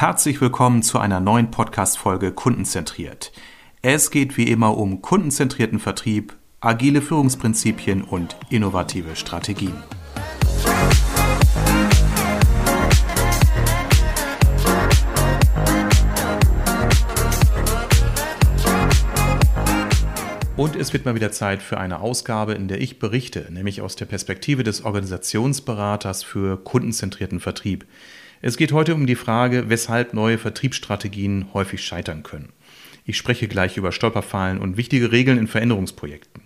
Herzlich willkommen zu einer neuen Podcast-Folge Kundenzentriert. Es geht wie immer um kundenzentrierten Vertrieb, agile Führungsprinzipien und innovative Strategien. Und es wird mal wieder Zeit für eine Ausgabe, in der ich berichte, nämlich aus der Perspektive des Organisationsberaters für kundenzentrierten Vertrieb. Es geht heute um die Frage, weshalb neue Vertriebsstrategien häufig scheitern können. Ich spreche gleich über Stolperfallen und wichtige Regeln in Veränderungsprojekten.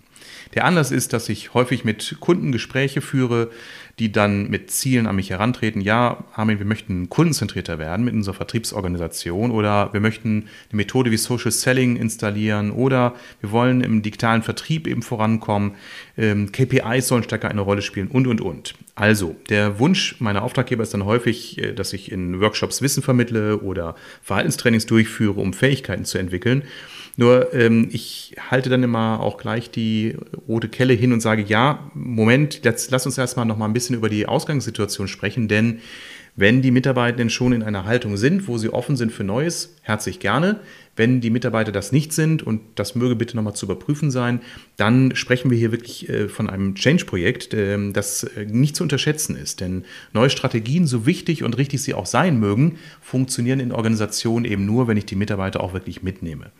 Der Anlass ist, dass ich häufig mit Kunden Gespräche führe, die dann mit Zielen an mich herantreten. Ja, Armin, wir möchten kundenzentrierter werden mit unserer Vertriebsorganisation oder wir möchten eine Methode wie Social Selling installieren oder wir wollen im digitalen Vertrieb eben vorankommen. Ähm, KPIs sollen stärker eine Rolle spielen und, und, und. Also, der Wunsch meiner Auftraggeber ist dann häufig, äh, dass ich in Workshops Wissen vermittle oder Verhaltenstrainings durchführe, um Fähigkeiten zu entwickeln. Nur ähm, ich halte dann immer auch gleich die rote Kelle hin und sage, ja, Moment, jetzt lass uns erstmal noch mal ein bisschen über die Ausgangssituation sprechen, denn wenn die Mitarbeitenden schon in einer Haltung sind, wo sie offen sind für Neues, herzlich gerne. Wenn die Mitarbeiter das nicht sind, und das möge bitte nochmal zu überprüfen sein, dann sprechen wir hier wirklich äh, von einem Change-Projekt, ähm, das äh, nicht zu unterschätzen ist. Denn neue Strategien, so wichtig und richtig sie auch sein mögen, funktionieren in Organisationen eben nur, wenn ich die Mitarbeiter auch wirklich mitnehme.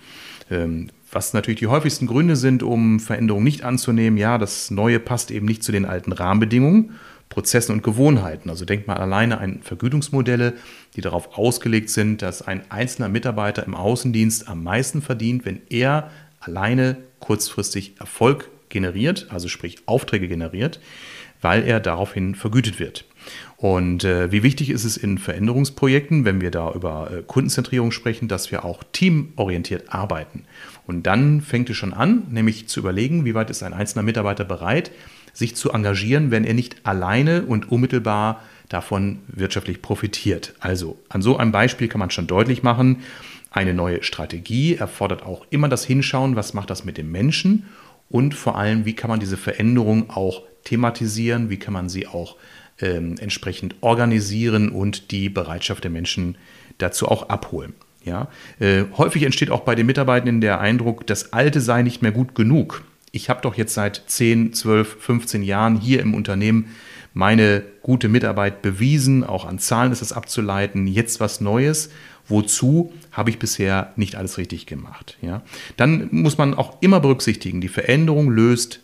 Ähm, was natürlich die häufigsten Gründe sind, um Veränderungen nicht anzunehmen, ja, das Neue passt eben nicht zu den alten Rahmenbedingungen, Prozessen und Gewohnheiten. Also denkt mal alleine an Vergütungsmodelle, die darauf ausgelegt sind, dass ein einzelner Mitarbeiter im Außendienst am meisten verdient, wenn er alleine kurzfristig Erfolg generiert, also sprich Aufträge generiert, weil er daraufhin vergütet wird. Und äh, wie wichtig ist es in Veränderungsprojekten, wenn wir da über äh, Kundenzentrierung sprechen, dass wir auch teamorientiert arbeiten. Und dann fängt es schon an, nämlich zu überlegen, wie weit ist ein einzelner Mitarbeiter bereit, sich zu engagieren, wenn er nicht alleine und unmittelbar davon wirtschaftlich profitiert. Also an so einem Beispiel kann man schon deutlich machen, eine neue Strategie erfordert auch immer das Hinschauen, was macht das mit dem Menschen und vor allem, wie kann man diese Veränderung auch thematisieren, wie kann man sie auch ähm, entsprechend organisieren und die Bereitschaft der Menschen dazu auch abholen. Ja? Äh, häufig entsteht auch bei den Mitarbeitenden der Eindruck, das Alte sei nicht mehr gut genug. Ich habe doch jetzt seit 10, 12, 15 Jahren hier im Unternehmen meine gute Mitarbeit bewiesen, auch an Zahlen ist es abzuleiten, jetzt was Neues. Wozu habe ich bisher nicht alles richtig gemacht? Ja? Dann muss man auch immer berücksichtigen, die Veränderung löst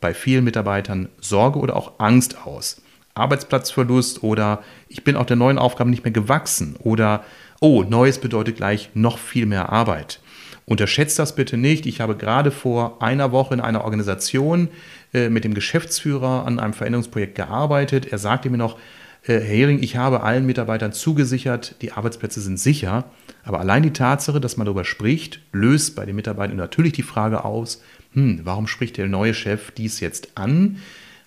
bei vielen Mitarbeitern Sorge oder auch Angst aus. Arbeitsplatzverlust oder ich bin auch der neuen Aufgabe nicht mehr gewachsen oder oh, Neues bedeutet gleich noch viel mehr Arbeit. Unterschätzt das bitte nicht. Ich habe gerade vor einer Woche in einer Organisation äh, mit dem Geschäftsführer an einem Veränderungsprojekt gearbeitet. Er sagte mir noch, äh, Herr Hering, ich habe allen Mitarbeitern zugesichert, die Arbeitsplätze sind sicher. Aber allein die Tatsache, dass man darüber spricht, löst bei den Mitarbeitern natürlich die Frage aus, hm, warum spricht der neue Chef dies jetzt an?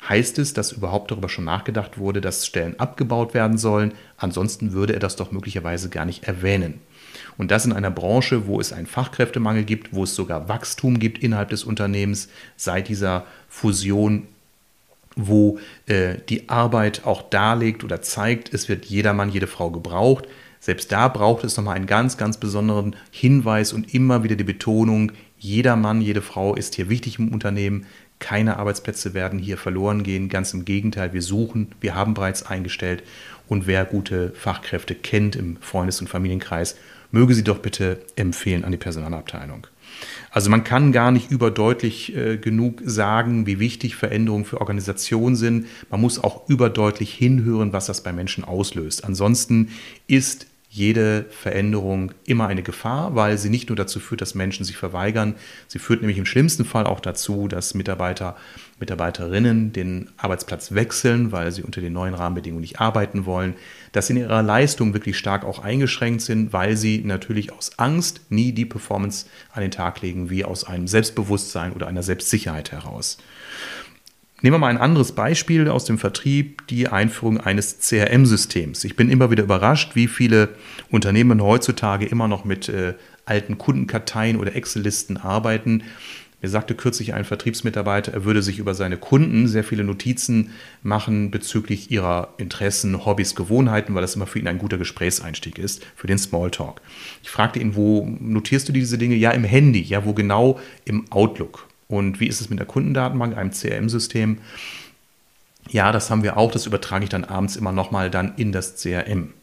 Heißt es, dass überhaupt darüber schon nachgedacht wurde, dass Stellen abgebaut werden sollen. Ansonsten würde er das doch möglicherweise gar nicht erwähnen. Und das in einer Branche, wo es einen Fachkräftemangel gibt, wo es sogar Wachstum gibt innerhalb des Unternehmens seit dieser Fusion, wo äh, die Arbeit auch darlegt oder zeigt, es wird jeder Mann, jede Frau gebraucht. Selbst da braucht es nochmal einen ganz, ganz besonderen Hinweis und immer wieder die Betonung, jeder Mann, jede Frau ist hier wichtig im Unternehmen. Keine Arbeitsplätze werden hier verloren gehen. Ganz im Gegenteil, wir suchen, wir haben bereits eingestellt. Und wer gute Fachkräfte kennt im Freundes- und Familienkreis, möge sie doch bitte empfehlen an die Personalabteilung. Also man kann gar nicht überdeutlich äh, genug sagen, wie wichtig Veränderungen für Organisationen sind. Man muss auch überdeutlich hinhören, was das bei Menschen auslöst. Ansonsten ist jede Veränderung immer eine Gefahr, weil sie nicht nur dazu führt, dass Menschen sich verweigern, sie führt nämlich im schlimmsten Fall auch dazu, dass Mitarbeiter, Mitarbeiterinnen den Arbeitsplatz wechseln, weil sie unter den neuen Rahmenbedingungen nicht arbeiten wollen, dass sie in ihrer Leistung wirklich stark auch eingeschränkt sind, weil sie natürlich aus Angst nie die Performance an den Tag legen, wie aus einem Selbstbewusstsein oder einer Selbstsicherheit heraus. Nehmen wir mal ein anderes Beispiel aus dem Vertrieb, die Einführung eines CRM-Systems. Ich bin immer wieder überrascht, wie viele Unternehmen heutzutage immer noch mit äh, alten Kundenkarteien oder Excel-Listen arbeiten. Mir sagte kürzlich ein Vertriebsmitarbeiter, er würde sich über seine Kunden sehr viele Notizen machen bezüglich ihrer Interessen, Hobbys, Gewohnheiten, weil das immer für ihn ein guter Gesprächseinstieg ist, für den Smalltalk. Ich fragte ihn, wo notierst du diese Dinge? Ja, im Handy. Ja, wo genau? Im Outlook. Und wie ist es mit der Kundendatenbank, einem CRM-System? Ja, das haben wir auch. Das übertrage ich dann abends immer nochmal dann in das CRM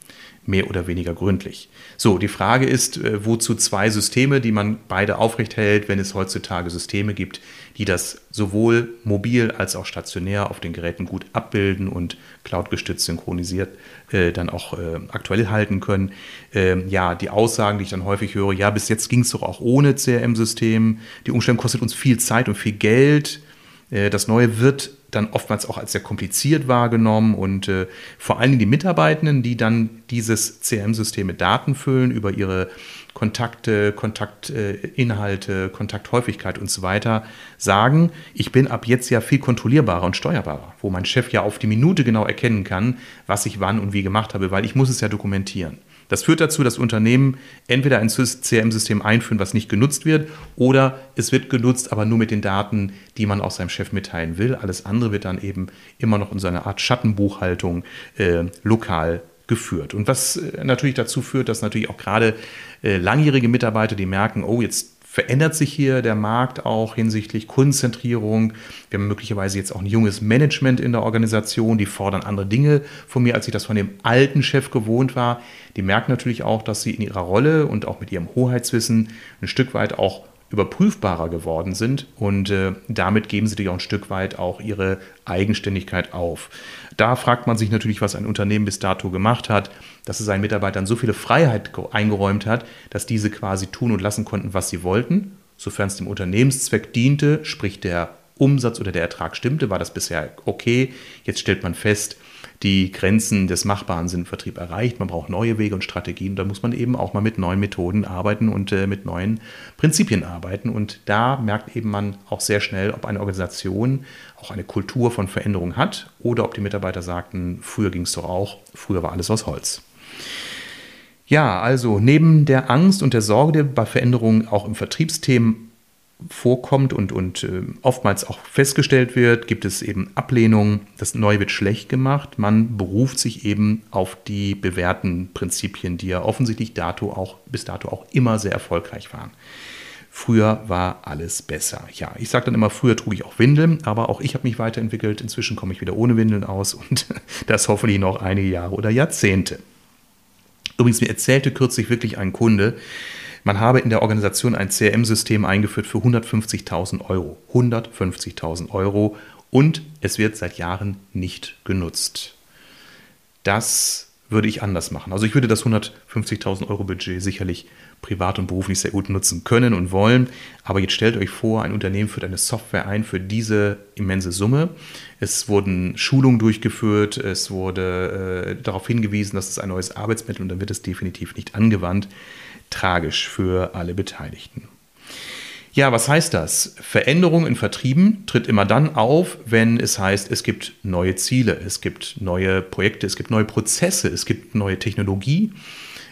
mehr oder weniger gründlich. So, die Frage ist, äh, wozu zwei Systeme, die man beide aufrecht hält, wenn es heutzutage Systeme gibt, die das sowohl mobil als auch stationär auf den Geräten gut abbilden und cloudgestützt synchronisiert äh, dann auch äh, aktuell halten können. Ähm, ja, die Aussagen, die ich dann häufig höre, ja, bis jetzt ging es doch auch ohne CRM-System. Die Umstellung kostet uns viel Zeit und viel Geld. Äh, das Neue wird dann oftmals auch als sehr kompliziert wahrgenommen und äh, vor allen Dingen die Mitarbeitenden, die dann dieses CRM-System mit Daten füllen über ihre Kontakte, Kontaktinhalte, Kontakthäufigkeit und so weiter, sagen, ich bin ab jetzt ja viel kontrollierbarer und steuerbarer, wo mein Chef ja auf die Minute genau erkennen kann, was ich wann und wie gemacht habe, weil ich muss es ja dokumentieren. Das führt dazu, dass Unternehmen entweder ein CRM-System einführen, was nicht genutzt wird, oder es wird genutzt, aber nur mit den Daten, die man auch seinem Chef mitteilen will. Alles andere wird dann eben immer noch in so einer Art Schattenbuchhaltung äh, lokal geführt. Und was äh, natürlich dazu führt, dass natürlich auch gerade äh, langjährige Mitarbeiter, die merken, oh, jetzt verändert sich hier der Markt auch hinsichtlich Kundenzentrierung. Wir haben möglicherweise jetzt auch ein junges Management in der Organisation, die fordern andere Dinge von mir, als ich das von dem alten Chef gewohnt war. Die merken natürlich auch, dass sie in ihrer Rolle und auch mit ihrem Hoheitswissen ein Stück weit auch überprüfbarer geworden sind und äh, damit geben sie natürlich auch ein Stück weit auch ihre Eigenständigkeit auf. Da fragt man sich natürlich, was ein Unternehmen bis dato gemacht hat, dass es seinen Mitarbeitern so viele Freiheit eingeräumt hat, dass diese quasi tun und lassen konnten, was sie wollten. Sofern es dem Unternehmenszweck diente, sprich der Umsatz oder der Ertrag stimmte, war das bisher okay. Jetzt stellt man fest, die Grenzen des Machbaren sind im Vertrieb erreicht. Man braucht neue Wege und Strategien. Da muss man eben auch mal mit neuen Methoden arbeiten und äh, mit neuen Prinzipien arbeiten. Und da merkt eben man auch sehr schnell, ob eine Organisation auch eine Kultur von Veränderung hat oder ob die Mitarbeiter sagten, früher ging es doch auch, früher war alles aus Holz. Ja, also neben der Angst und der Sorge bei Veränderungen auch im Vertriebsthemen vorkommt und, und äh, oftmals auch festgestellt wird, gibt es eben Ablehnungen, das Neue wird schlecht gemacht. Man beruft sich eben auf die bewährten Prinzipien, die ja offensichtlich dato auch, bis dato auch immer sehr erfolgreich waren. Früher war alles besser. Ja, ich sage dann immer, früher trug ich auch Windeln, aber auch ich habe mich weiterentwickelt. Inzwischen komme ich wieder ohne Windeln aus und das hoffentlich noch einige Jahre oder Jahrzehnte. Übrigens, mir erzählte kürzlich wirklich ein Kunde, man habe in der Organisation ein CRM-System eingeführt für 150.000 Euro. 150.000 Euro und es wird seit Jahren nicht genutzt. Das würde ich anders machen. Also ich würde das 150.000 Euro Budget sicherlich privat und beruflich sehr gut nutzen können und wollen. Aber jetzt stellt euch vor, ein Unternehmen führt eine Software ein für diese immense Summe. Es wurden Schulungen durchgeführt, es wurde äh, darauf hingewiesen, dass es ein neues Arbeitsmittel und dann wird es definitiv nicht angewandt tragisch für alle Beteiligten. Ja, was heißt das? Veränderung in Vertrieben tritt immer dann auf, wenn es heißt, es gibt neue Ziele, es gibt neue Projekte, es gibt neue Prozesse, es gibt neue Technologie,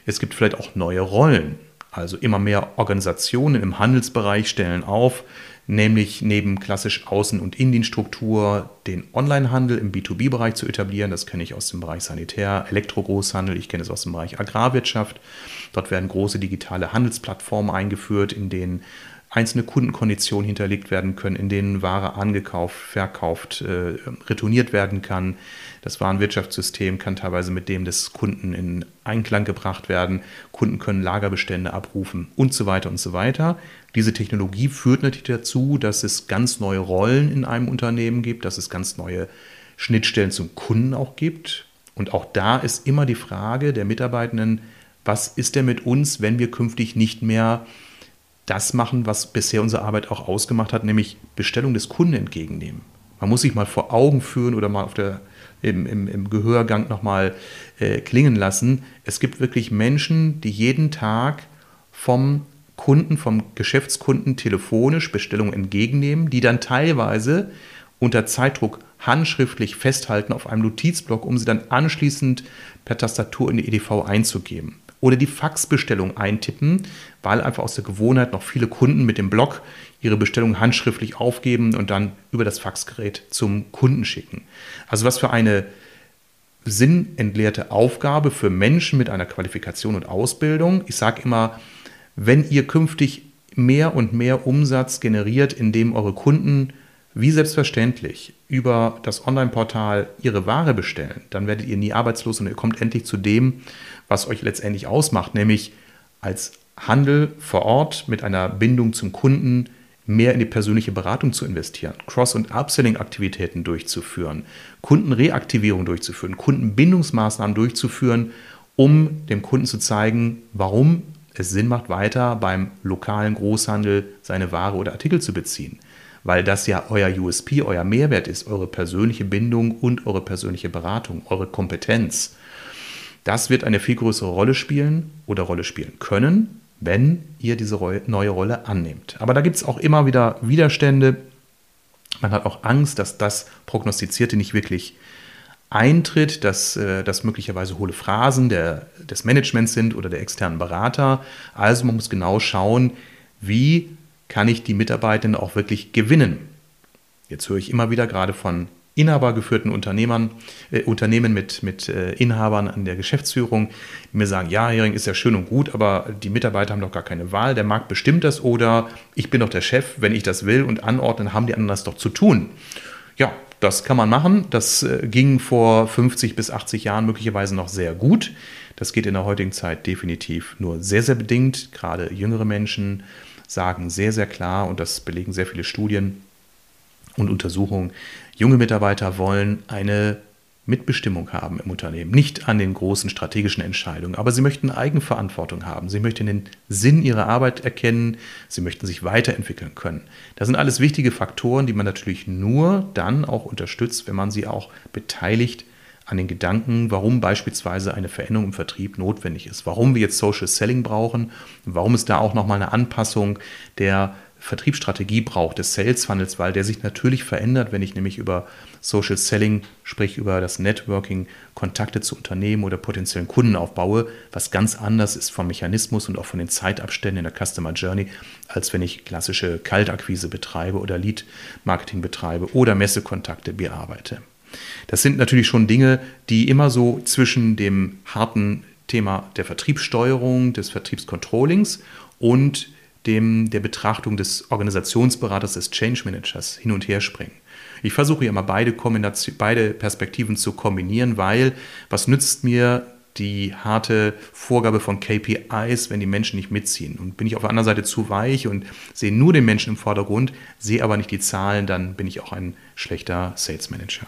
es gibt vielleicht auch neue Rollen. Also immer mehr Organisationen im Handelsbereich stellen auf, nämlich neben klassisch Außen- und Indienstruktur den Onlinehandel im B2B-Bereich zu etablieren. Das kenne ich aus dem Bereich Sanitär, Elektrogroßhandel, ich kenne es aus dem Bereich Agrarwirtschaft. Dort werden große digitale Handelsplattformen eingeführt, in denen einzelne Kundenkonditionen hinterlegt werden können, in denen Ware angekauft, verkauft, äh, retourniert werden kann. Das Warenwirtschaftssystem kann teilweise mit dem des Kunden in Einklang gebracht werden. Kunden können Lagerbestände abrufen und so weiter und so weiter. Diese Technologie führt natürlich dazu, dass es ganz neue Rollen in einem Unternehmen gibt, dass es ganz neue Schnittstellen zum Kunden auch gibt. Und auch da ist immer die Frage der Mitarbeitenden, was ist denn mit uns, wenn wir künftig nicht mehr das machen, was bisher unsere Arbeit auch ausgemacht hat, nämlich Bestellung des Kunden entgegennehmen. Man muss sich mal vor Augen führen oder mal auf der, im, im, im Gehörgang nochmal äh, klingen lassen. Es gibt wirklich Menschen, die jeden Tag vom Kunden, vom Geschäftskunden telefonisch Bestellungen entgegennehmen, die dann teilweise unter Zeitdruck handschriftlich festhalten auf einem Notizblock, um sie dann anschließend per Tastatur in die EDV einzugeben. Oder die Faxbestellung eintippen, weil einfach aus der Gewohnheit noch viele Kunden mit dem Blog ihre Bestellung handschriftlich aufgeben und dann über das Faxgerät zum Kunden schicken. Also was für eine sinnentleerte Aufgabe für Menschen mit einer Qualifikation und Ausbildung. Ich sage immer, wenn ihr künftig mehr und mehr Umsatz generiert, indem eure Kunden wie selbstverständlich über das Online-Portal ihre Ware bestellen, dann werdet ihr nie arbeitslos und ihr kommt endlich zu dem, was euch letztendlich ausmacht, nämlich als Handel vor Ort mit einer Bindung zum Kunden mehr in die persönliche Beratung zu investieren, Cross- und Upselling-Aktivitäten durchzuführen, Kundenreaktivierung durchzuführen, Kundenbindungsmaßnahmen durchzuführen, um dem Kunden zu zeigen, warum es Sinn macht, weiter beim lokalen Großhandel seine Ware oder Artikel zu beziehen weil das ja euer USP, euer Mehrwert ist, eure persönliche Bindung und eure persönliche Beratung, eure Kompetenz. Das wird eine viel größere Rolle spielen oder Rolle spielen können, wenn ihr diese neue Rolle annehmt. Aber da gibt es auch immer wieder Widerstände. Man hat auch Angst, dass das Prognostizierte nicht wirklich eintritt, dass äh, das möglicherweise hohle Phrasen der, des Managements sind oder der externen Berater. Also man muss genau schauen, wie kann ich die Mitarbeitenden auch wirklich gewinnen. Jetzt höre ich immer wieder gerade von inhabergeführten Unternehmern, äh, Unternehmen mit, mit äh, Inhabern an der Geschäftsführung, die mir sagen, ja, Hering ist ja schön und gut, aber die Mitarbeiter haben doch gar keine Wahl, der Markt bestimmt das oder ich bin doch der Chef, wenn ich das will und anordnen, haben die anderen das doch zu tun. Ja, das kann man machen. Das äh, ging vor 50 bis 80 Jahren möglicherweise noch sehr gut. Das geht in der heutigen Zeit definitiv nur sehr, sehr bedingt. Gerade jüngere Menschen sagen sehr, sehr klar, und das belegen sehr viele Studien und Untersuchungen, junge Mitarbeiter wollen eine Mitbestimmung haben im Unternehmen, nicht an den großen strategischen Entscheidungen, aber sie möchten Eigenverantwortung haben, sie möchten den Sinn ihrer Arbeit erkennen, sie möchten sich weiterentwickeln können. Das sind alles wichtige Faktoren, die man natürlich nur dann auch unterstützt, wenn man sie auch beteiligt an den Gedanken, warum beispielsweise eine Veränderung im Vertrieb notwendig ist, warum wir jetzt Social Selling brauchen, warum es da auch nochmal eine Anpassung der Vertriebsstrategie braucht, des Sales Funnels, weil der sich natürlich verändert, wenn ich nämlich über Social Selling, sprich über das Networking, Kontakte zu Unternehmen oder potenziellen Kunden aufbaue, was ganz anders ist vom Mechanismus und auch von den Zeitabständen in der Customer Journey, als wenn ich klassische Kaltakquise betreibe oder Lead Marketing betreibe oder Messekontakte bearbeite. Das sind natürlich schon Dinge, die immer so zwischen dem harten Thema der Vertriebssteuerung, des Vertriebscontrollings und dem, der Betrachtung des Organisationsberaters, des Change Managers hin und her springen. Ich versuche ja mal beide, beide Perspektiven zu kombinieren, weil was nützt mir die harte Vorgabe von KPIs, wenn die Menschen nicht mitziehen. Und bin ich auf der anderen Seite zu weich und sehe nur den Menschen im Vordergrund, sehe aber nicht die Zahlen, dann bin ich auch ein schlechter Sales Manager.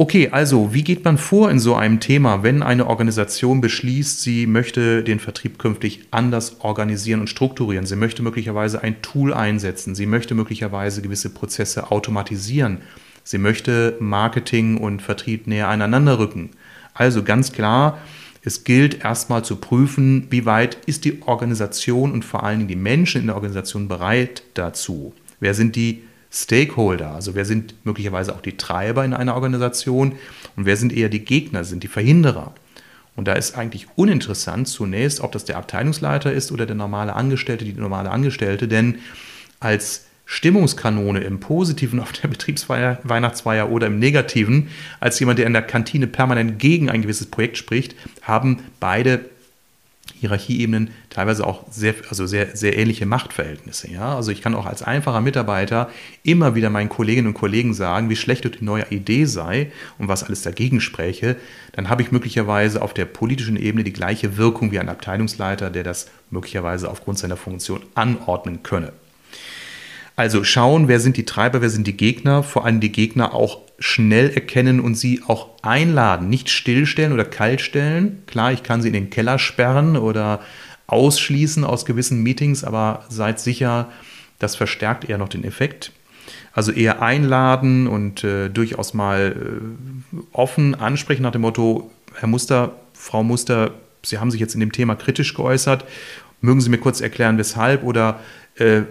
Okay, also wie geht man vor in so einem Thema, wenn eine Organisation beschließt, sie möchte den Vertrieb künftig anders organisieren und strukturieren? Sie möchte möglicherweise ein Tool einsetzen, sie möchte möglicherweise gewisse Prozesse automatisieren, sie möchte Marketing und Vertrieb näher aneinander rücken. Also ganz klar, es gilt erstmal zu prüfen, wie weit ist die Organisation und vor allen Dingen die Menschen in der Organisation bereit dazu. Wer sind die Stakeholder, also wer sind möglicherweise auch die Treiber in einer Organisation und wer sind eher die Gegner, sind die Verhinderer. Und da ist eigentlich uninteressant zunächst, ob das der Abteilungsleiter ist oder der normale Angestellte, die normale Angestellte, denn als Stimmungskanone im Positiven auf der Betriebsfeier, Weihnachtsfeier oder im Negativen, als jemand, der in der Kantine permanent gegen ein gewisses Projekt spricht, haben beide Hierarchieebenen teilweise auch sehr, also sehr, sehr ähnliche Machtverhältnisse. Ja? Also ich kann auch als einfacher Mitarbeiter immer wieder meinen Kolleginnen und Kollegen sagen, wie schlecht die neue Idee sei und was alles dagegen spräche. Dann habe ich möglicherweise auf der politischen Ebene die gleiche Wirkung wie ein Abteilungsleiter, der das möglicherweise aufgrund seiner Funktion anordnen könne. Also schauen, wer sind die Treiber, wer sind die Gegner, vor allem die Gegner auch schnell erkennen und sie auch einladen, nicht stillstellen oder kaltstellen. Klar, ich kann sie in den Keller sperren oder ausschließen aus gewissen Meetings, aber seid sicher, das verstärkt eher noch den Effekt. Also eher einladen und äh, durchaus mal äh, offen ansprechen nach dem Motto, Herr Muster, Frau Muster, Sie haben sich jetzt in dem Thema kritisch geäußert. Mögen Sie mir kurz erklären, weshalb? Oder äh,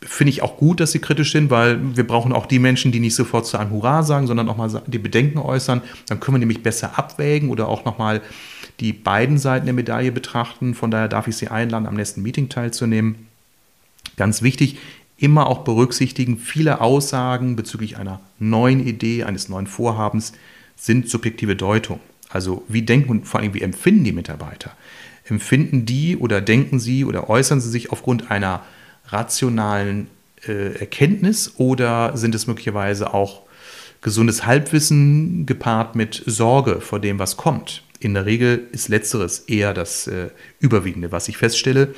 finde ich auch gut, dass sie kritisch sind, weil wir brauchen auch die Menschen, die nicht sofort zu einem Hurra sagen, sondern auch mal die Bedenken äußern. Dann können wir nämlich besser abwägen oder auch nochmal die beiden Seiten der Medaille betrachten. Von daher darf ich Sie einladen, am nächsten Meeting teilzunehmen. Ganz wichtig, immer auch berücksichtigen, viele Aussagen bezüglich einer neuen Idee, eines neuen Vorhabens sind subjektive Deutung. Also wie denken und vor allem wie empfinden die Mitarbeiter? Empfinden die oder denken sie oder äußern sie sich aufgrund einer rationalen äh, Erkenntnis oder sind es möglicherweise auch gesundes Halbwissen gepaart mit Sorge vor dem, was kommt? In der Regel ist letzteres eher das äh, Überwiegende, was ich feststelle.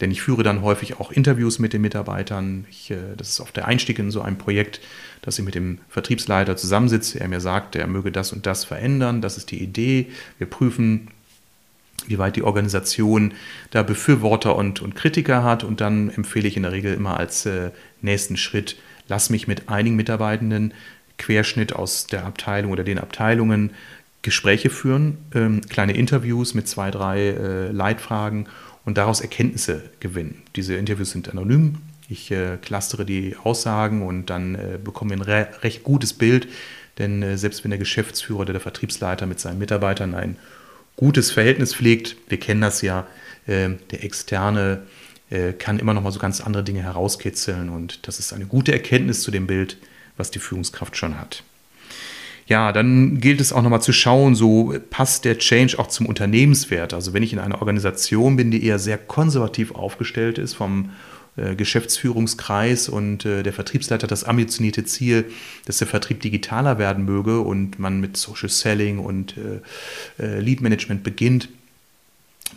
Denn ich führe dann häufig auch Interviews mit den Mitarbeitern. Ich, äh, das ist oft der Einstieg in so ein Projekt, dass ich mit dem Vertriebsleiter zusammensitze. Er mir sagt, er möge das und das verändern. Das ist die Idee. Wir prüfen, wie weit die Organisation da Befürworter und, und Kritiker hat. Und dann empfehle ich in der Regel immer als äh, nächsten Schritt, lass mich mit einigen Mitarbeitenden Querschnitt aus der Abteilung oder den Abteilungen Gespräche führen, ähm, kleine Interviews mit zwei, drei äh, Leitfragen und daraus Erkenntnisse gewinnen. Diese Interviews sind anonym. Ich äh, clustere die Aussagen und dann äh, bekommen wir ein re recht gutes Bild. Denn äh, selbst wenn der Geschäftsführer oder der Vertriebsleiter mit seinen Mitarbeitern ein gutes Verhältnis pflegt, wir kennen das ja, äh, der Externe äh, kann immer noch mal so ganz andere Dinge herauskitzeln. Und das ist eine gute Erkenntnis zu dem Bild, was die Führungskraft schon hat. Ja, dann gilt es auch nochmal zu schauen, so passt der Change auch zum Unternehmenswert. Also wenn ich in einer Organisation bin, die eher sehr konservativ aufgestellt ist, vom äh, Geschäftsführungskreis und äh, der Vertriebsleiter das ambitionierte Ziel, dass der Vertrieb digitaler werden möge und man mit Social Selling und äh, Lead Management beginnt,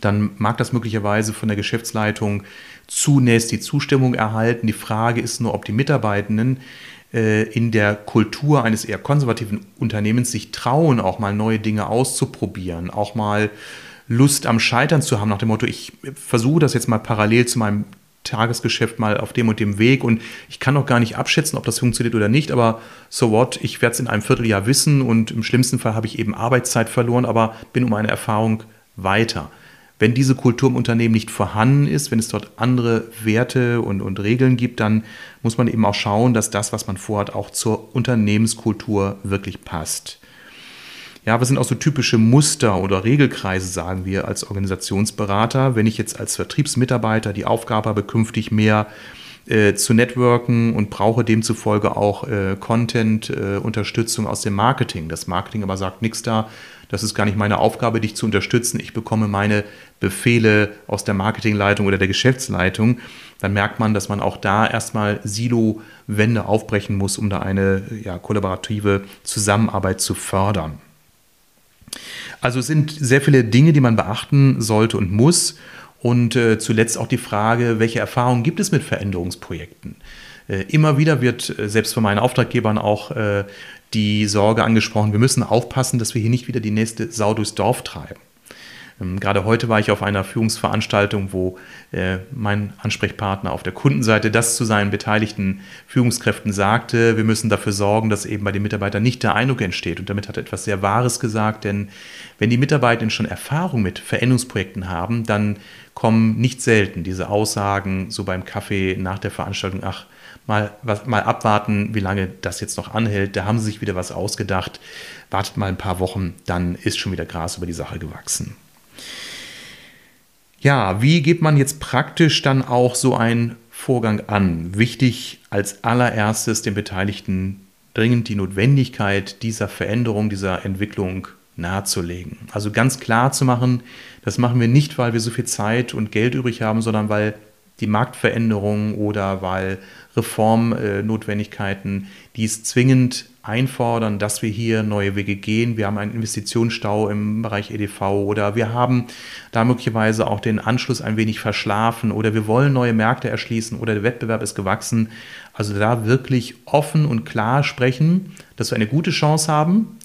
dann mag das möglicherweise von der Geschäftsleitung zunächst die Zustimmung erhalten. Die Frage ist nur, ob die Mitarbeitenden in der Kultur eines eher konservativen Unternehmens sich trauen, auch mal neue Dinge auszuprobieren, auch mal Lust am Scheitern zu haben, nach dem Motto, ich versuche das jetzt mal parallel zu meinem Tagesgeschäft mal auf dem und dem Weg und ich kann noch gar nicht abschätzen, ob das funktioniert oder nicht, aber so what, ich werde es in einem Vierteljahr wissen und im schlimmsten Fall habe ich eben Arbeitszeit verloren, aber bin um eine Erfahrung weiter. Wenn diese Kultur im Unternehmen nicht vorhanden ist, wenn es dort andere Werte und, und Regeln gibt, dann muss man eben auch schauen, dass das, was man vorhat, auch zur Unternehmenskultur wirklich passt. Ja, was sind auch so typische Muster oder Regelkreise, sagen wir als Organisationsberater? Wenn ich jetzt als Vertriebsmitarbeiter die Aufgabe habe, künftig mehr äh, zu networken und brauche demzufolge auch äh, Content-Unterstützung äh, aus dem Marketing. Das Marketing aber sagt nichts da, das ist gar nicht meine Aufgabe, dich zu unterstützen. Ich bekomme meine Befehle aus der Marketingleitung oder der Geschäftsleitung. Dann merkt man, dass man auch da erstmal Silo-Wände aufbrechen muss, um da eine ja, kollaborative Zusammenarbeit zu fördern. Also es sind sehr viele Dinge, die man beachten sollte und muss. Und äh, zuletzt auch die Frage, welche Erfahrungen gibt es mit Veränderungsprojekten? Äh, immer wieder wird äh, selbst von meinen Auftraggebern auch äh, die Sorge angesprochen, wir müssen aufpassen, dass wir hier nicht wieder die nächste Sau durchs Dorf treiben. Ähm, gerade heute war ich auf einer Führungsveranstaltung, wo äh, mein Ansprechpartner auf der Kundenseite das zu seinen beteiligten Führungskräften sagte, wir müssen dafür sorgen, dass eben bei den Mitarbeitern nicht der Eindruck entsteht. Und damit hat er etwas sehr Wahres gesagt, denn wenn die Mitarbeiter schon Erfahrung mit Veränderungsprojekten haben, dann kommen nicht selten diese Aussagen so beim Kaffee nach der Veranstaltung, ach, mal, was, mal abwarten, wie lange das jetzt noch anhält. Da haben sie sich wieder was ausgedacht. Wartet mal ein paar Wochen, dann ist schon wieder Gras über die Sache gewachsen. Ja, wie geht man jetzt praktisch dann auch so einen Vorgang an? Wichtig als allererstes den Beteiligten dringend die Notwendigkeit dieser Veränderung, dieser Entwicklung nahezulegen. Also ganz klar zu machen, das machen wir nicht, weil wir so viel Zeit und Geld übrig haben, sondern weil die Marktveränderung oder weil Reformnotwendigkeiten dies zwingend einfordern, dass wir hier neue Wege gehen. Wir haben einen Investitionsstau im Bereich EDV oder wir haben da möglicherweise auch den Anschluss ein wenig verschlafen oder wir wollen neue Märkte erschließen oder der Wettbewerb ist gewachsen. Also da wirklich offen und klar sprechen, dass wir eine gute Chance haben,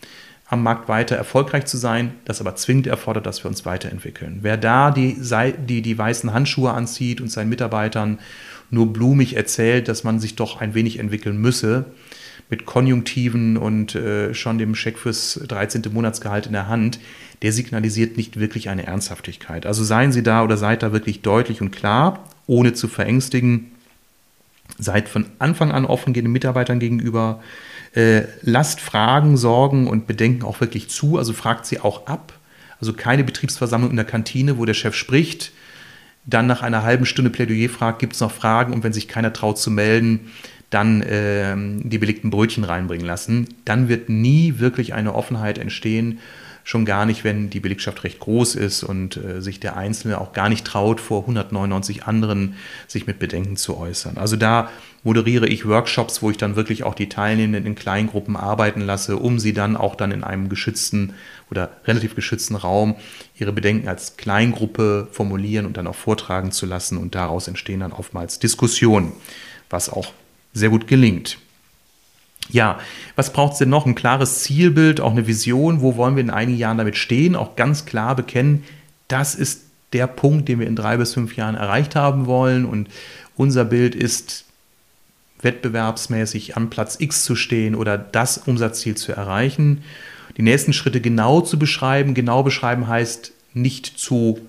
am Markt weiter erfolgreich zu sein, das aber zwingend erfordert, dass wir uns weiterentwickeln. Wer da die, die, die weißen Handschuhe anzieht und seinen Mitarbeitern nur blumig erzählt, dass man sich doch ein wenig entwickeln müsse, mit Konjunktiven und äh, schon dem Scheck fürs 13. Monatsgehalt in der Hand, der signalisiert nicht wirklich eine Ernsthaftigkeit. Also seien Sie da oder seid da wirklich deutlich und klar, ohne zu verängstigen. Seid von Anfang an offen den Mitarbeitern gegenüber. Äh, lasst Fragen, Sorgen und Bedenken auch wirklich zu, also fragt sie auch ab. Also keine Betriebsversammlung in der Kantine, wo der Chef spricht, dann nach einer halben Stunde Plädoyer fragt, gibt es noch Fragen und wenn sich keiner traut zu melden, dann äh, die belegten Brötchen reinbringen lassen. Dann wird nie wirklich eine Offenheit entstehen schon gar nicht, wenn die Belegschaft recht groß ist und äh, sich der Einzelne auch gar nicht traut, vor 199 anderen sich mit Bedenken zu äußern. Also da moderiere ich Workshops, wo ich dann wirklich auch die Teilnehmenden in Kleingruppen arbeiten lasse, um sie dann auch dann in einem geschützten oder relativ geschützten Raum ihre Bedenken als Kleingruppe formulieren und dann auch vortragen zu lassen. Und daraus entstehen dann oftmals Diskussionen, was auch sehr gut gelingt. Ja, was braucht es denn noch? Ein klares Zielbild, auch eine Vision, wo wollen wir in einigen Jahren damit stehen, auch ganz klar bekennen, das ist der Punkt, den wir in drei bis fünf Jahren erreicht haben wollen und unser Bild ist wettbewerbsmäßig an Platz X zu stehen oder das Umsatzziel zu erreichen. Die nächsten Schritte genau zu beschreiben. Genau beschreiben heißt nicht zu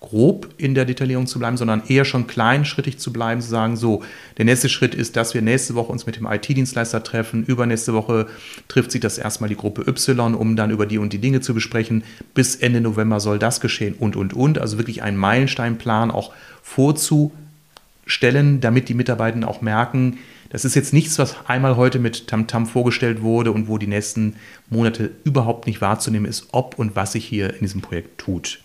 grob in der Detaillierung zu bleiben, sondern eher schon kleinschrittig zu bleiben, zu sagen, so, der nächste Schritt ist, dass wir nächste Woche uns mit dem IT-Dienstleister treffen, übernächste Woche trifft sich das erstmal die Gruppe Y, um dann über die und die Dinge zu besprechen, bis Ende November soll das geschehen und, und, und, also wirklich einen Meilensteinplan auch vorzustellen, damit die Mitarbeitenden auch merken, das ist jetzt nichts, was einmal heute mit Tamtam -Tam vorgestellt wurde und wo die nächsten Monate überhaupt nicht wahrzunehmen ist, ob und was sich hier in diesem Projekt tut.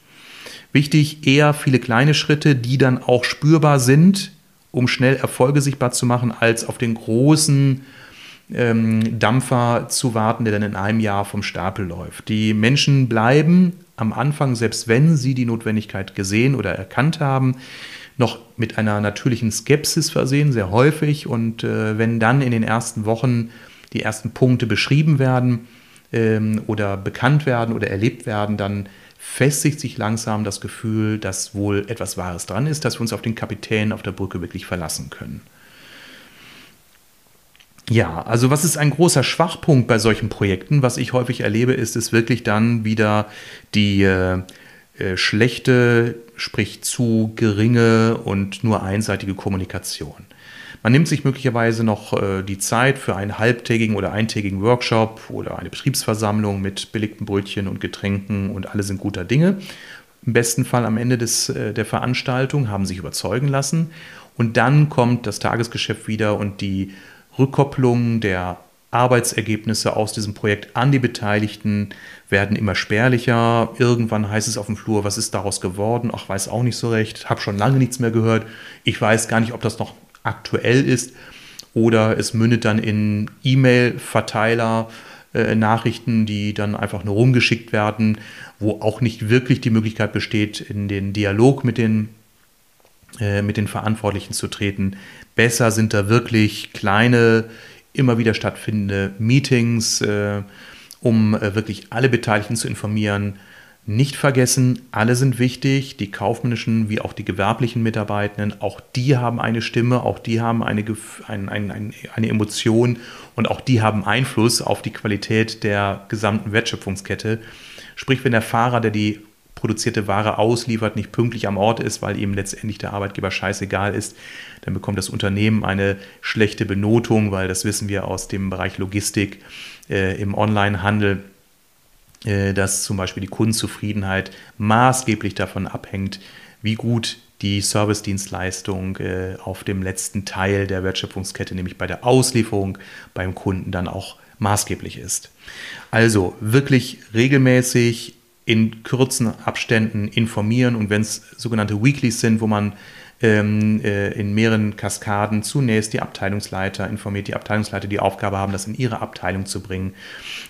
Wichtig eher viele kleine Schritte, die dann auch spürbar sind, um schnell Erfolge sichtbar zu machen, als auf den großen ähm, Dampfer zu warten, der dann in einem Jahr vom Stapel läuft. Die Menschen bleiben am Anfang, selbst wenn sie die Notwendigkeit gesehen oder erkannt haben, noch mit einer natürlichen Skepsis versehen, sehr häufig. Und äh, wenn dann in den ersten Wochen die ersten Punkte beschrieben werden ähm, oder bekannt werden oder erlebt werden, dann festigt sich langsam das Gefühl, dass wohl etwas Wahres dran ist, dass wir uns auf den Kapitän auf der Brücke wirklich verlassen können. Ja, also was ist ein großer Schwachpunkt bei solchen Projekten? Was ich häufig erlebe, ist es wirklich dann wieder die äh, äh, schlechte, sprich zu geringe und nur einseitige Kommunikation. Man nimmt sich möglicherweise noch äh, die Zeit für einen halbtägigen oder eintägigen Workshop oder eine Betriebsversammlung mit belegten Brötchen und Getränken und alle sind guter Dinge. Im besten Fall am Ende des, äh, der Veranstaltung haben sich überzeugen lassen und dann kommt das Tagesgeschäft wieder und die Rückkopplung der Arbeitsergebnisse aus diesem Projekt an die Beteiligten werden immer spärlicher. Irgendwann heißt es auf dem Flur, was ist daraus geworden? Ach, weiß auch nicht so recht, habe schon lange nichts mehr gehört. Ich weiß gar nicht, ob das noch aktuell ist. Oder es mündet dann in E-Mail-Verteiler, äh, Nachrichten, die dann einfach nur rumgeschickt werden, wo auch nicht wirklich die Möglichkeit besteht, in den Dialog mit den, äh, mit den Verantwortlichen zu treten. Besser sind da wirklich kleine, immer wieder stattfindende Meetings, äh, um äh, wirklich alle Beteiligten zu informieren, nicht vergessen, alle sind wichtig, die kaufmännischen wie auch die gewerblichen Mitarbeitenden, auch die haben eine Stimme, auch die haben eine, ein, ein, ein, eine Emotion und auch die haben Einfluss auf die Qualität der gesamten Wertschöpfungskette. Sprich, wenn der Fahrer, der die produzierte Ware ausliefert, nicht pünktlich am Ort ist, weil ihm letztendlich der Arbeitgeber scheißegal ist, dann bekommt das Unternehmen eine schlechte Benotung, weil das wissen wir aus dem Bereich Logistik äh, im Onlinehandel äh, dass zum Beispiel die Kundenzufriedenheit maßgeblich davon abhängt, wie gut die Servicedienstleistung äh, auf dem letzten Teil der Wertschöpfungskette, nämlich bei der Auslieferung beim Kunden dann auch maßgeblich ist. Also wirklich regelmäßig in kurzen Abständen informieren und wenn es sogenannte Weeklies sind, wo man ähm, äh, in mehreren Kaskaden zunächst die Abteilungsleiter informiert, die Abteilungsleiter die Aufgabe haben, das in ihre Abteilung zu bringen,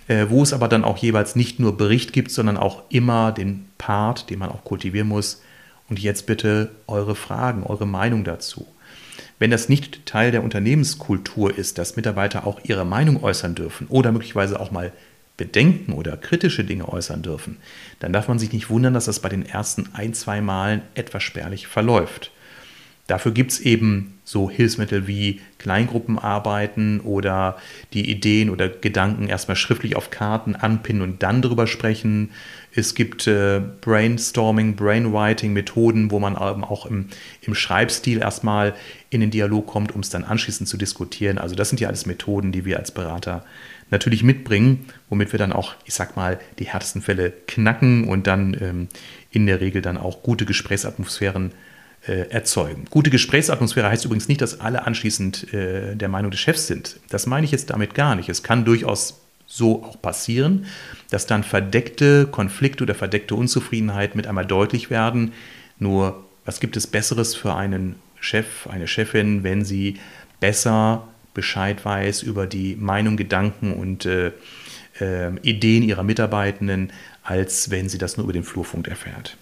äh, wo es aber dann auch jeweils nicht nur Bericht gibt, sondern auch immer den Part, den man auch kultivieren muss. Und jetzt bitte eure Fragen, eure Meinung dazu. Wenn das nicht Teil der Unternehmenskultur ist, dass Mitarbeiter auch ihre Meinung äußern dürfen oder möglicherweise auch mal Bedenken oder kritische Dinge äußern dürfen, dann darf man sich nicht wundern, dass das bei den ersten ein, zwei Malen etwas spärlich verläuft. Dafür gibt es eben so Hilfsmittel wie Kleingruppenarbeiten oder die Ideen oder Gedanken erstmal schriftlich auf Karten anpinnen und dann drüber sprechen. Es gibt äh, Brainstorming, Brainwriting-Methoden, wo man eben auch im, im Schreibstil erstmal in den Dialog kommt, um es dann anschließend zu diskutieren. Also das sind ja alles Methoden, die wir als Berater natürlich mitbringen, womit wir dann auch, ich sag mal, die härtesten Fälle knacken und dann ähm, in der Regel dann auch gute Gesprächsatmosphären äh, erzeugen. Gute Gesprächsatmosphäre heißt übrigens nicht, dass alle anschließend äh, der Meinung des Chefs sind. Das meine ich jetzt damit gar nicht. Es kann durchaus so auch passieren, dass dann verdeckte Konflikte oder verdeckte Unzufriedenheit mit einmal deutlich werden. Nur, was gibt es Besseres für einen Chef, eine Chefin, wenn sie besser Bescheid weiß über die Meinung, Gedanken und äh, äh, Ideen ihrer Mitarbeitenden, als wenn sie das nur über den Flurfunk erfährt.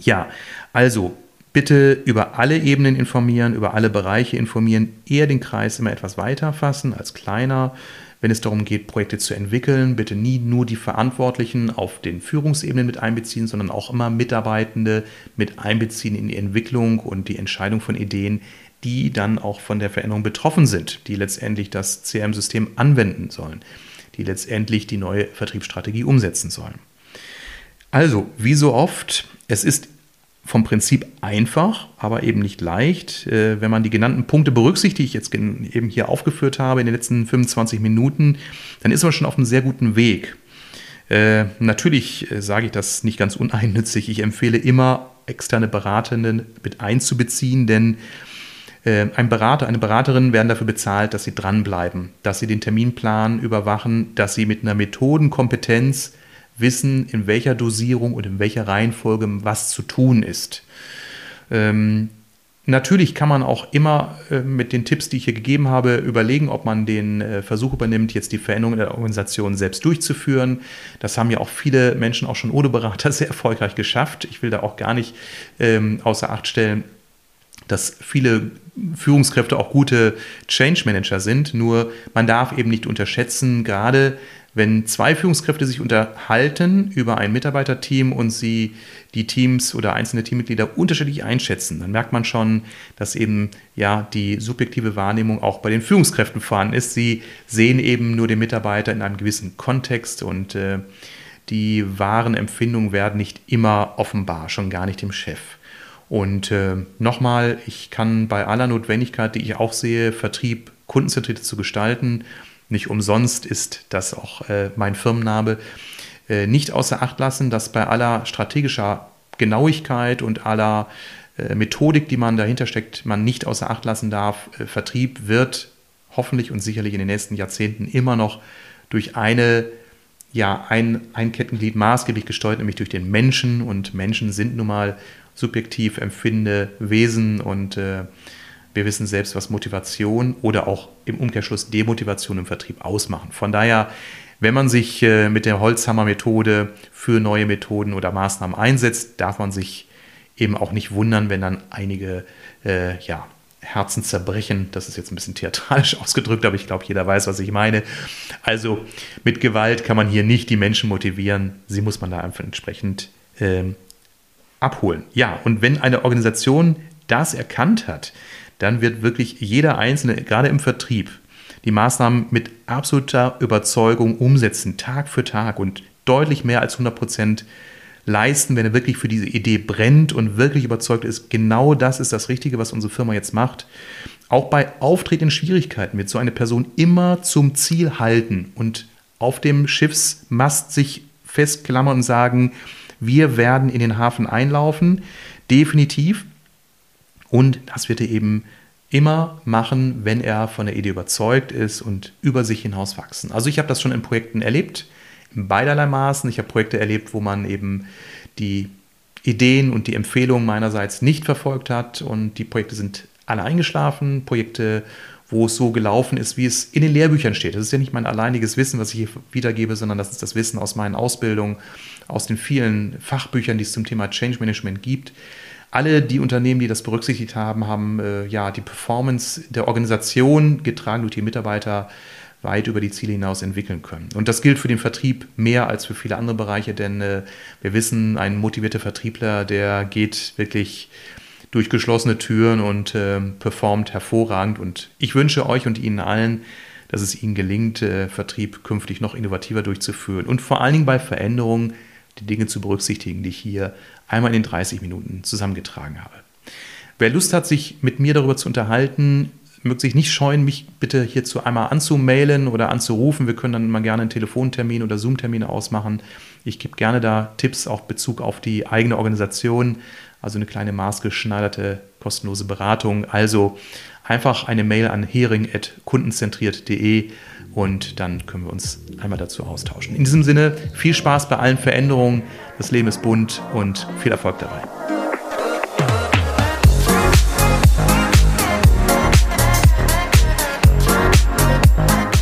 Ja, also bitte über alle Ebenen informieren, über alle Bereiche informieren, eher den Kreis immer etwas weiter fassen als kleiner. Wenn es darum geht, Projekte zu entwickeln, bitte nie nur die Verantwortlichen auf den Führungsebenen mit einbeziehen, sondern auch immer Mitarbeitende mit einbeziehen in die Entwicklung und die Entscheidung von Ideen, die dann auch von der Veränderung betroffen sind, die letztendlich das CRM-System anwenden sollen, die letztendlich die neue Vertriebsstrategie umsetzen sollen. Also, wie so oft, es ist vom Prinzip einfach, aber eben nicht leicht. Äh, wenn man die genannten Punkte berücksichtigt, die ich jetzt eben hier aufgeführt habe in den letzten 25 Minuten, dann ist man schon auf einem sehr guten Weg. Äh, natürlich äh, sage ich das nicht ganz uneigennützig. Ich empfehle immer, externe Beratenden mit einzubeziehen, denn ein Berater, eine Beraterin werden dafür bezahlt, dass sie dranbleiben, dass sie den Terminplan überwachen, dass sie mit einer Methodenkompetenz wissen, in welcher Dosierung und in welcher Reihenfolge was zu tun ist. Ähm, Natürlich kann man auch immer äh, mit den Tipps, die ich hier gegeben habe, überlegen, ob man den äh, Versuch übernimmt, jetzt die Veränderung in der Organisation selbst durchzuführen. Das haben ja auch viele Menschen auch schon ohne Berater sehr erfolgreich geschafft. Ich will da auch gar nicht ähm, außer Acht stellen, dass viele Führungskräfte auch gute Change Manager sind. Nur man darf eben nicht unterschätzen, gerade wenn zwei Führungskräfte sich unterhalten über ein Mitarbeiterteam und sie die Teams oder einzelne Teammitglieder unterschiedlich einschätzen, dann merkt man schon, dass eben ja die subjektive Wahrnehmung auch bei den Führungskräften vorhanden ist. Sie sehen eben nur den Mitarbeiter in einem gewissen Kontext und äh, die wahren Empfindungen werden nicht immer offenbar, schon gar nicht dem Chef. Und äh, nochmal, ich kann bei aller Notwendigkeit, die ich auch sehe, Vertrieb kundenzentriert zu gestalten, nicht umsonst ist das auch äh, mein Firmenname, äh, nicht außer Acht lassen, dass bei aller strategischer Genauigkeit und aller äh, Methodik, die man dahinter steckt, man nicht außer Acht lassen darf. Äh, Vertrieb wird hoffentlich und sicherlich in den nächsten Jahrzehnten immer noch durch eine ja, ein, ein Kettenglied maßgeblich gesteuert, nämlich durch den Menschen. Und Menschen sind nun mal subjektiv empfindende Wesen und äh, wir wissen selbst, was Motivation oder auch im Umkehrschluss Demotivation im Vertrieb ausmachen. Von daher, wenn man sich äh, mit der Holzhammer-Methode für neue Methoden oder Maßnahmen einsetzt, darf man sich eben auch nicht wundern, wenn dann einige äh, ja, Herzen zerbrechen. Das ist jetzt ein bisschen theatralisch ausgedrückt, aber ich glaube, jeder weiß, was ich meine. Also mit Gewalt kann man hier nicht die Menschen motivieren. Sie muss man da einfach entsprechend ähm, abholen. Ja, und wenn eine Organisation das erkannt hat, dann wird wirklich jeder Einzelne, gerade im Vertrieb, die Maßnahmen mit absoluter Überzeugung umsetzen, Tag für Tag und deutlich mehr als 100 Prozent leisten, wenn er wirklich für diese Idee brennt und wirklich überzeugt ist, genau das ist das Richtige, was unsere Firma jetzt macht. Auch bei auftretenden Schwierigkeiten wird so eine Person immer zum Ziel halten und auf dem Schiffsmast sich festklammern und sagen, wir werden in den Hafen einlaufen, definitiv. Und das wird er eben immer machen, wenn er von der Idee überzeugt ist und über sich hinaus wachsen. Also ich habe das schon in Projekten erlebt, in beiderlei Maßen. Ich habe Projekte erlebt, wo man eben die Ideen und die Empfehlungen meinerseits nicht verfolgt hat und die Projekte sind alle eingeschlafen. Projekte, wo es so gelaufen ist, wie es in den Lehrbüchern steht. Das ist ja nicht mein alleiniges Wissen, was ich hier wiedergebe, sondern das ist das Wissen aus meinen Ausbildungen, aus den vielen Fachbüchern, die es zum Thema Change Management gibt alle die Unternehmen, die das berücksichtigt haben, haben äh, ja die Performance der Organisation getragen durch die Mitarbeiter weit über die Ziele hinaus entwickeln können. Und das gilt für den Vertrieb mehr als für viele andere Bereiche, denn äh, wir wissen, ein motivierter Vertriebler, der geht wirklich durch geschlossene Türen und äh, performt hervorragend. Und ich wünsche euch und Ihnen allen, dass es Ihnen gelingt, äh, Vertrieb künftig noch innovativer durchzuführen und vor allen Dingen bei Veränderungen die Dinge zu berücksichtigen, die ich hier einmal in den 30 Minuten zusammengetragen habe. Wer Lust hat, sich mit mir darüber zu unterhalten, mögt sich nicht scheuen, mich bitte hierzu einmal anzumailen oder anzurufen. Wir können dann mal gerne einen Telefontermin oder Zoom-Termin ausmachen. Ich gebe gerne da Tipps auch Bezug auf die eigene Organisation, also eine kleine maßgeschneiderte kostenlose Beratung. Also einfach eine Mail an hering.kundenzentriert.de und dann können wir uns einmal dazu austauschen. In diesem Sinne, viel Spaß bei allen Veränderungen. Das Leben ist bunt und viel Erfolg dabei.